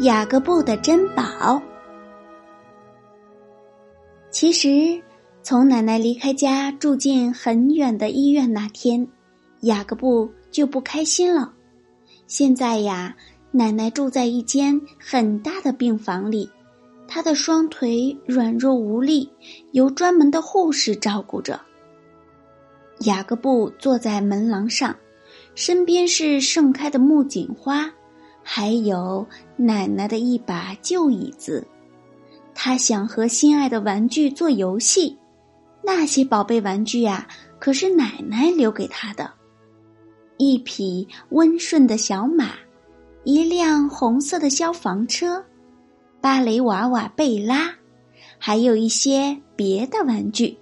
雅各布的珍宝。其实，从奶奶离开家住进很远的医院那天，雅各布就不开心了。现在呀，奶奶住在一间很大的病房里，她的双腿软弱无力，由专门的护士照顾着。雅各布坐在门廊上，身边是盛开的木槿花。还有奶奶的一把旧椅子，他想和心爱的玩具做游戏。那些宝贝玩具呀，可是奶奶留给他的。一匹温顺的小马，一辆红色的消防车，芭蕾娃娃贝拉，还有一些别的玩具。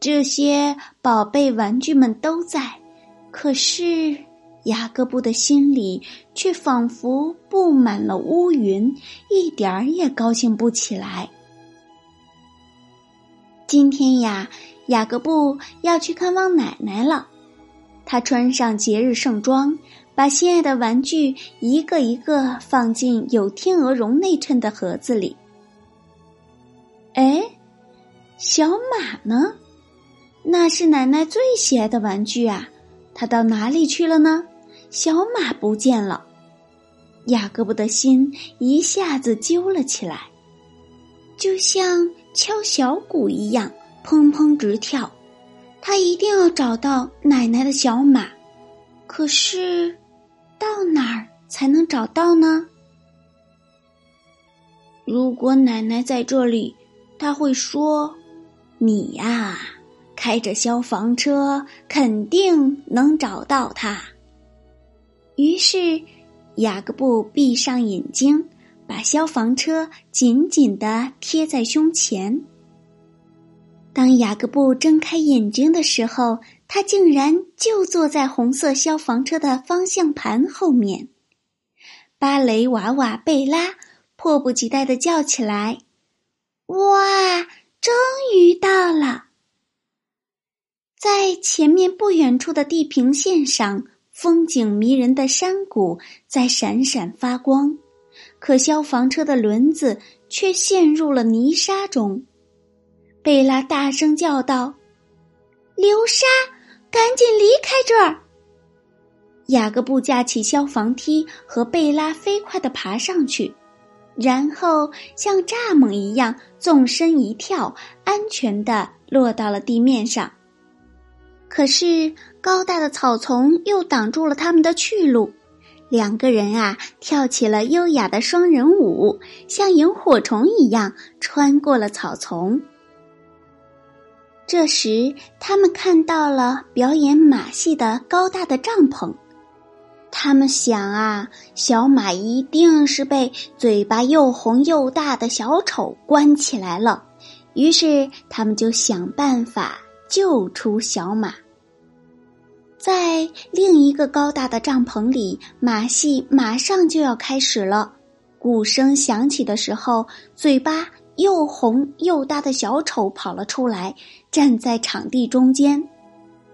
这些宝贝玩具们都在，可是。雅各布的心里却仿佛布满了乌云，一点儿也高兴不起来。今天呀，雅各布要去看望奶奶了。他穿上节日盛装，把心爱的玩具一个一个放进有天鹅绒内衬的盒子里。哎，小马呢？那是奶奶最喜爱的玩具啊！它到哪里去了呢？小马不见了，雅各布的心一下子揪了起来，就像敲小鼓一样，砰砰直跳。他一定要找到奶奶的小马，可是到哪儿才能找到呢？如果奶奶在这里，他会说：“你呀，开着消防车，肯定能找到它。”于是，雅各布闭上眼睛，把消防车紧紧的贴在胸前。当雅各布睁开眼睛的时候，他竟然就坐在红色消防车的方向盘后面。芭蕾娃娃贝拉迫不及待的叫起来：“哇，终于到了！”在前面不远处的地平线上。风景迷人的山谷在闪闪发光，可消防车的轮子却陷入了泥沙中。贝拉大声叫道：“流沙，赶紧离开这儿！”雅各布架起消防梯，和贝拉飞快的爬上去，然后像蚱蜢一样纵身一跳，安全的落到了地面上。可是高大的草丛又挡住了他们的去路，两个人啊跳起了优雅的双人舞，像萤火虫一样穿过了草丛。这时，他们看到了表演马戏的高大的帐篷，他们想啊，小马一定是被嘴巴又红又大的小丑关起来了，于是他们就想办法。救出小马。在另一个高大的帐篷里，马戏马上就要开始了。鼓声响起的时候，嘴巴又红又大的小丑跑了出来，站在场地中间。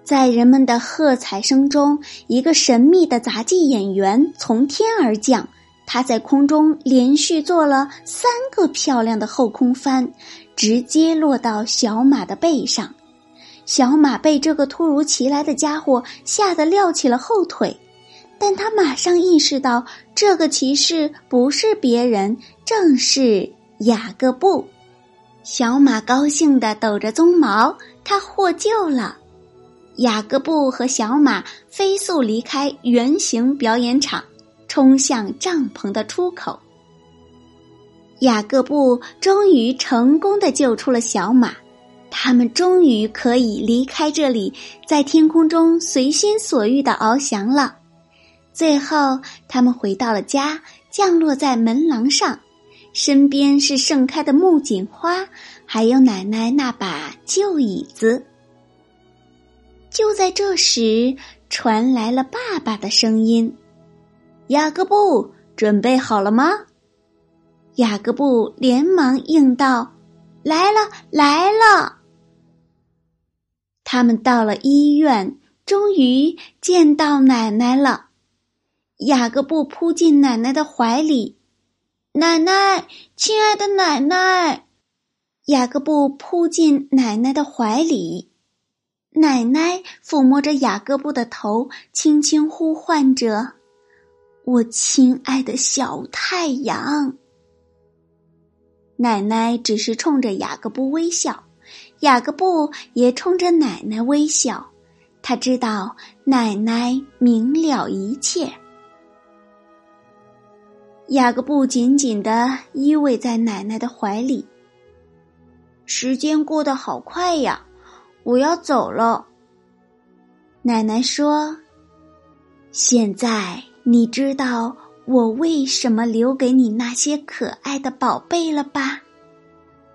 在人们的喝彩声中，一个神秘的杂技演员从天而降，他在空中连续做了三个漂亮的后空翻，直接落到小马的背上。小马被这个突如其来的家伙吓得撂起了后腿，但他马上意识到，这个骑士不是别人，正是雅各布。小马高兴地抖着鬃毛，他获救了。雅各布和小马飞速离开圆形表演场，冲向帐篷的出口。雅各布终于成功的救出了小马。他们终于可以离开这里，在天空中随心所欲的翱翔了。最后，他们回到了家，降落在门廊上。身边是盛开的木槿花，还有奶奶那把旧椅子。就在这时，传来了爸爸的声音：“雅各布，准备好了吗？”雅各布连忙应道：“来了，来了。”他们到了医院，终于见到奶奶了。雅各布扑进奶奶的怀里，奶奶，亲爱的奶奶。雅各布扑进奶奶的怀里，奶奶抚摸着雅各布的头，轻轻呼唤着：“我亲爱的小太阳。”奶奶只是冲着雅各布微笑。雅各布也冲着奶奶微笑，他知道奶奶明了一切。雅各布紧紧的依偎在奶奶的怀里。时间过得好快呀，我要走了。奶奶说：“现在你知道我为什么留给你那些可爱的宝贝了吧？”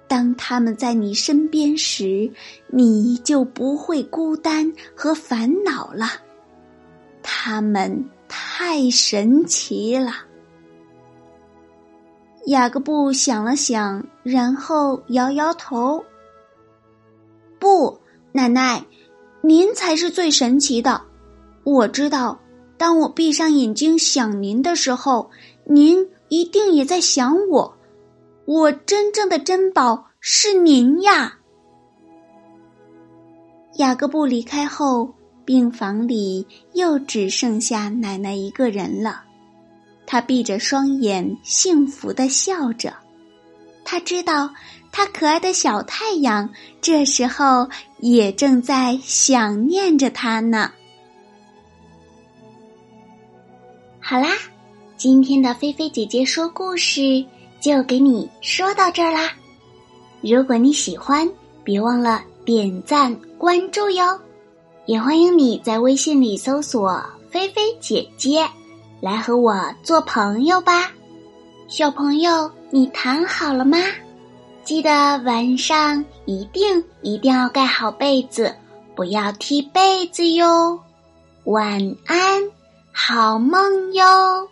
当他们在你身边时，你就不会孤单和烦恼了。他们太神奇了。雅各布想了想，然后摇摇头：“不，奶奶，您才是最神奇的。我知道，当我闭上眼睛想您的时候，您一定也在想我。”我真正的珍宝是您呀！雅各布离开后，病房里又只剩下奶奶一个人了。她闭着双眼，幸福的笑着。他知道，他可爱的小太阳这时候也正在想念着他呢。好啦，今天的菲菲姐姐说故事。就给你说到这儿啦！如果你喜欢，别忘了点赞关注哟。也欢迎你在微信里搜索“菲菲姐姐”，来和我做朋友吧。小朋友，你躺好了吗？记得晚上一定一定要盖好被子，不要踢被子哟。晚安，好梦哟。